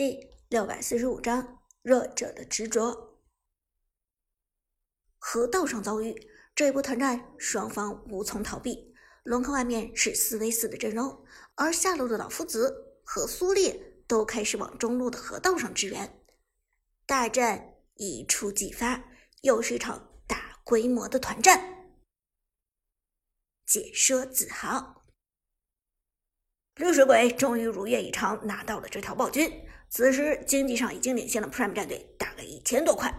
第六百四十五章弱者的执着。河道上遭遇这一波团战，双方无从逃避。龙坑外面是四 v 四的阵容，而下路的老夫子和苏烈都开始往中路的河道上支援。大战一触即发，又是一场大规模的团战。解说子豪，绿水鬼终于如愿以偿拿到了这条暴君。此时经济上已经领先了 Prime 战队大概一千多块，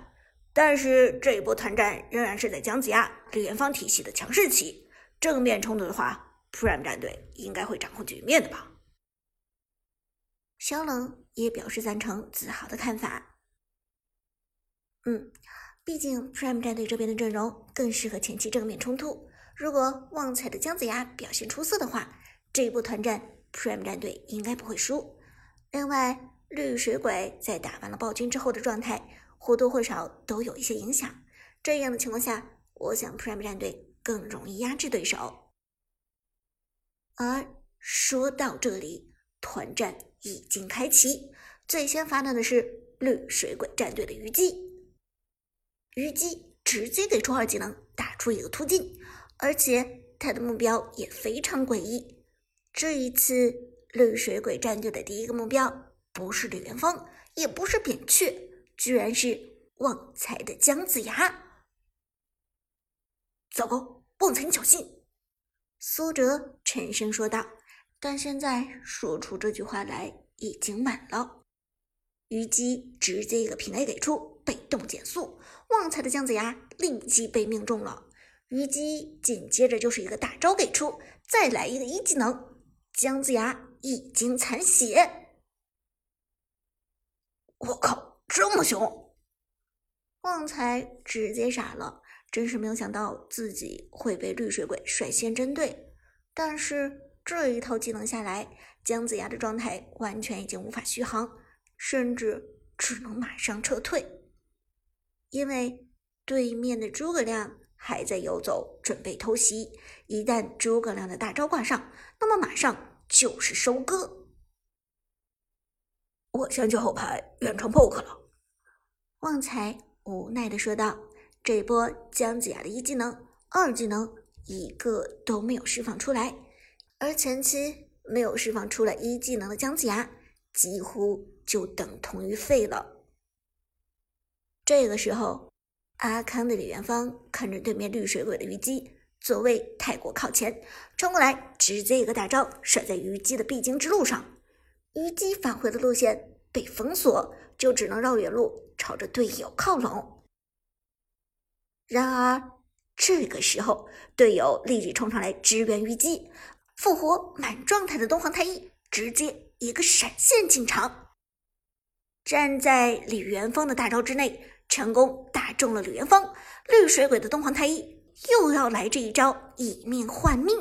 但是这一波团战仍然是在姜子牙、李元芳体系的强势期，正面冲突的话，Prime 战队应该会掌控局面的吧？肖冷也表示赞成子豪的看法。嗯，毕竟 Prime 战队这边的阵容更适合前期正面冲突，如果旺财的姜子牙表现出色的话，这一波团战 Prime 战队应该不会输。另外，绿水鬼在打完了暴君之后的状态，或多或少都有一些影响。这样的情况下，我想 Prime 战队更容易压制对手。而说到这里，团战已经开启，最先发难的是绿水鬼战队的虞姬。虞姬直接给出二技能，打出一个突进，而且他的目标也非常诡异。这一次，绿水鬼战队的第一个目标。不是李元芳，也不是扁鹊，居然是旺财的姜子牙！糟糕，旺财你小心！苏哲沉声说道。但现在说出这句话来已经晚了。虞姬直接一个平 A 给出，被动减速，旺财的姜子牙立即被命中了。虞姬紧接着就是一个大招给出，再来一个一技能，姜子牙已经残血。我靠，这么凶！旺财直接傻了，真是没有想到自己会被绿水鬼率先针对。但是这一套技能下来，姜子牙的状态完全已经无法续航，甚至只能马上撤退，因为对面的诸葛亮还在游走，准备偷袭。一旦诸葛亮的大招挂上，那么马上就是收割。我先去后排远程 poke 了，旺财无奈的说道。这波姜子牙的一技能、二技能一个都没有释放出来，而前期没有释放出来一技能的姜子牙，几乎就等同于废了。这个时候，阿康的李元芳看着对面绿水鬼的虞姬座位太过靠前，冲过来直接一个大招甩在虞姬的必经之路上。虞姬返回的路线被封锁，就只能绕远路朝着队友靠拢。然而这个时候，队友立即冲上来支援虞姬，复活满状态的东皇太一直接一个闪现进场，站在李元芳的大招之内，成功打中了李元芳。绿水鬼的东皇太一又要来这一招以命换命，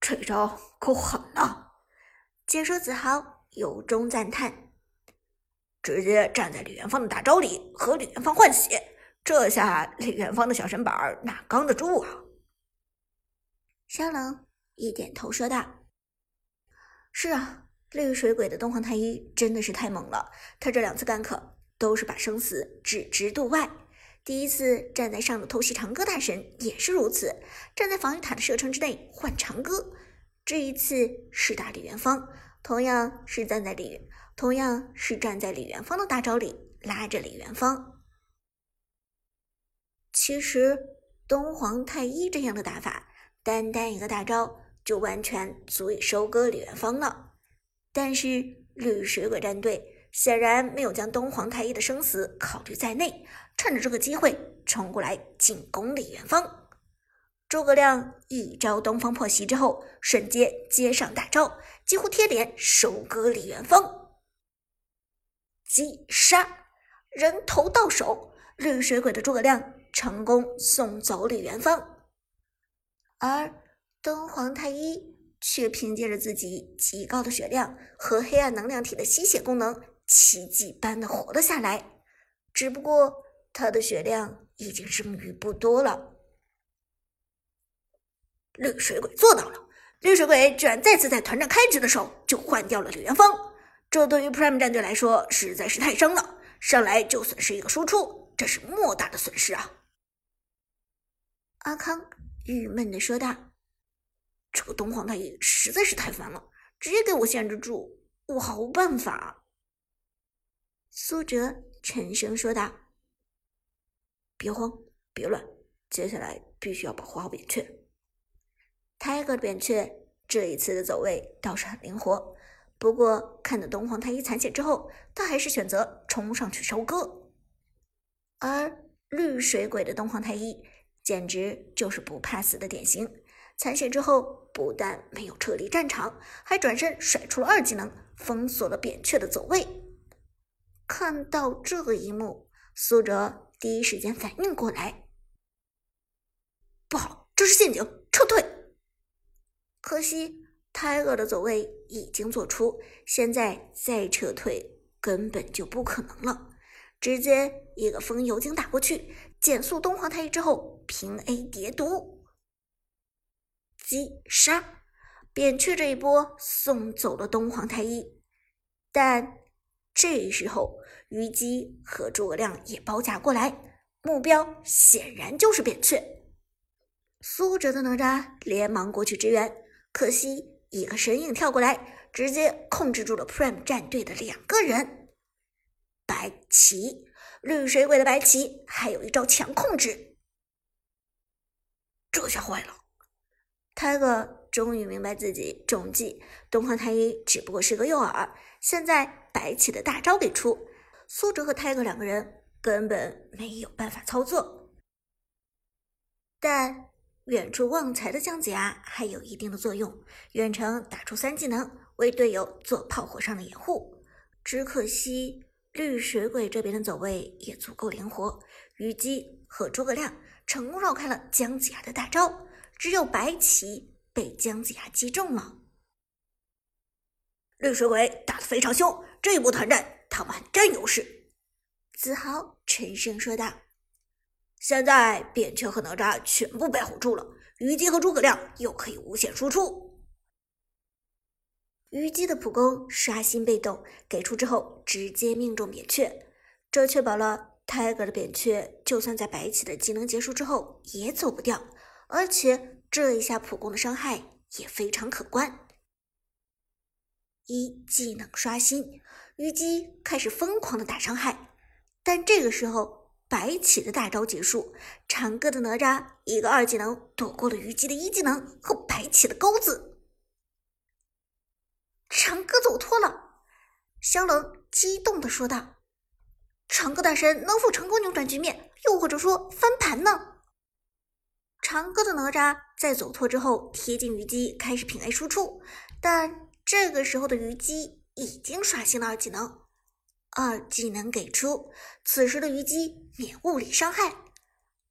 这招够狠啊！解说子豪由衷赞叹：“直接站在李元芳的大招里和李元芳换血，这下李元芳的小身板哪扛得住啊？”肖冷一点头说道：“是啊，绿水鬼的东皇太一真的是太猛了。他这两次干渴都是把生死置之度外。第一次站在上路偷袭长歌大神也是如此，站在防御塔的射程之内换长歌。”这一次是打李元芳，同样是站在李，同样是站在李元芳的大招里拉着李元芳。其实东皇太一这样的打法，单单一个大招就完全足以收割李元芳了。但是绿水鬼战队显然没有将东皇太一的生死考虑在内，趁着这个机会冲过来进攻李元芳。诸葛亮一招东方破袭之后，瞬间接上大招，几乎贴脸收割李元芳。击杀，人头到手，绿水鬼的诸葛亮成功送走李元芳，而东皇太一却凭借着自己极高的血量和黑暗能量体的吸血功能，奇迹般的活了下来。只不过他的血量已经剩余不多了。绿水鬼做到了！绿水鬼居然再次在团战开局的时候就换掉了李元芳，这对于 Prime 战队来说实在是太伤了，上来就损失一个输出，这是莫大的损失啊！阿康郁闷的说道：“这个东皇太一实在是太烦了，直接给我限制住，我毫无办法。”苏哲沉声说道：“别慌，别乱，接下来必须要保护好扁鹊。泰戈的扁鹊这一次的走位倒是很灵活。”不过，看到东皇太一残血之后，他还是选择冲上去收割。而绿水鬼的东皇太一简直就是不怕死的典型，残血之后不但没有撤离战场，还转身甩出了二技能，封锁了扁鹊的走位。看到这一幕，苏哲第一时间反应过来，不好，这是陷阱，撤退！可惜。泰厄的走位已经做出，现在再撤退根本就不可能了。直接一个风油精打过去，减速东皇太一之后平 A 叠毒，击杀扁鹊这一波送走了东皇太一。但这时候虞姬和诸葛亮也包夹过来，目标显然就是扁鹊。苏哲的哪吒连忙过去支援，可惜。一个身影跳过来，直接控制住了 Prime 战队的两个人。白起，绿水鬼的白起，还有一招强控制，这下坏了。泰哥终于明白自己中计，东皇太一只不过是个诱饵。现在白起的大招给出，苏哲和泰哥两个人根本没有办法操作。但。远处旺财的姜子牙还有一定的作用，远程打出三技能为队友做炮火上的掩护。只可惜绿水鬼这边的走位也足够灵活，虞姬和诸葛亮成功绕开了姜子牙的大招，只有白起被姜子牙击中了。绿水鬼打得非常凶，这一波团战他们很占优势。子豪沉声说道。现在扁鹊和哪吒全部被唬住了，虞姬和诸葛亮又可以无限输出。虞姬的普攻刷新被动给出之后，直接命中扁鹊，这确保了泰戈的扁鹊就算在白起的技能结束之后也走不掉，而且这一下普攻的伤害也非常可观。一技能刷新，虞姬开始疯狂的打伤害，但这个时候。白起的大招结束，长歌的哪吒一个二技能躲过了虞姬的一技能和白起的钩子，长歌走脱了。萧冷激动的说道：“长歌大神能否成功扭转局面，又或者说翻盘呢？”长歌的哪吒在走脱之后贴近虞姬，开始平 A 输出，但这个时候的虞姬已经刷新了二技能。二技能给出，此时的虞姬免物理伤害，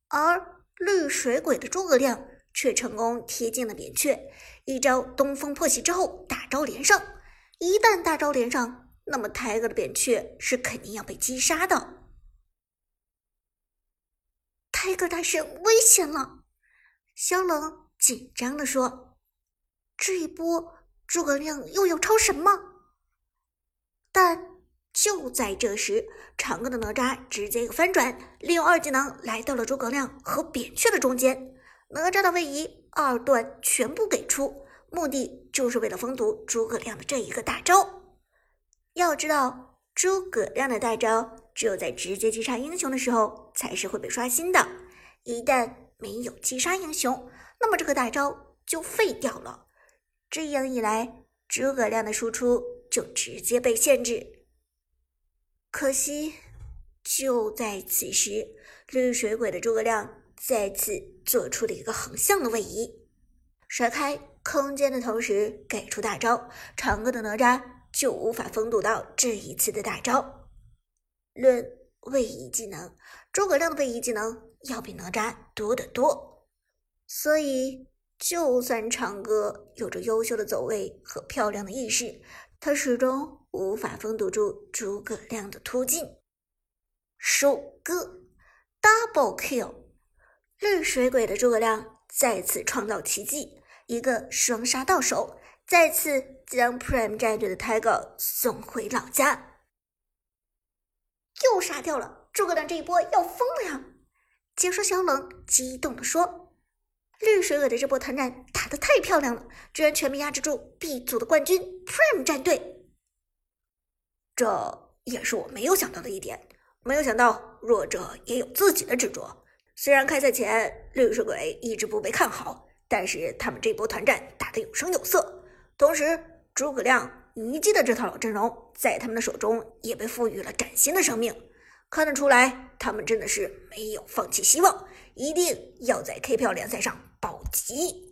而绿水鬼的诸葛亮却成功贴近了扁鹊，一招东风破袭之后大招连上。一旦大招连上，那么泰戈的扁鹊是肯定要被击杀的。泰戈大神危险了，萧冷紧张的说：“这一波诸葛亮又要超神吗？”但。就在这时，长歌的哪吒直接一个翻转，利用二技能来到了诸葛亮和扁鹊的中间。哪吒的位移二段全部给出，目的就是为了封堵诸葛亮的这一个大招。要知道，诸葛亮的大招只有在直接击杀英雄的时候才是会被刷新的，一旦没有击杀英雄，那么这个大招就废掉了。这样一来，诸葛亮的输出就直接被限制。可惜，就在此时，绿水鬼的诸葛亮再次做出了一个横向的位移，甩开空间的同时给出大招，长歌的哪吒就无法封堵到这一次的大招。论位移技能，诸葛亮的位移技能要比哪吒多得多，所以就算长歌有着优秀的走位和漂亮的意识，他始终。无法封堵住诸葛亮的突进，收割 double kill，绿水鬼的诸葛亮再次创造奇迹，一个双杀到手，再次将 Prime 战队的 Tiger 送回老家。又杀掉了，诸葛亮这一波要疯了呀！解说小冷激动地说：“绿水鬼的这波团战打得太漂亮了，居然全面压制住 B 组的冠军 Prime 战队。这也是我没有想到的一点。没有想到弱者也有自己的执着。虽然开赛前绿水鬼一直不被看好，但是他们这波团战打得有声有色。同时，诸葛亮、虞姬的这套老阵容在他们的手中也被赋予了崭新的生命。”看得出来，他们真的是没有放弃希望，一定要在 KPL 联赛上保级。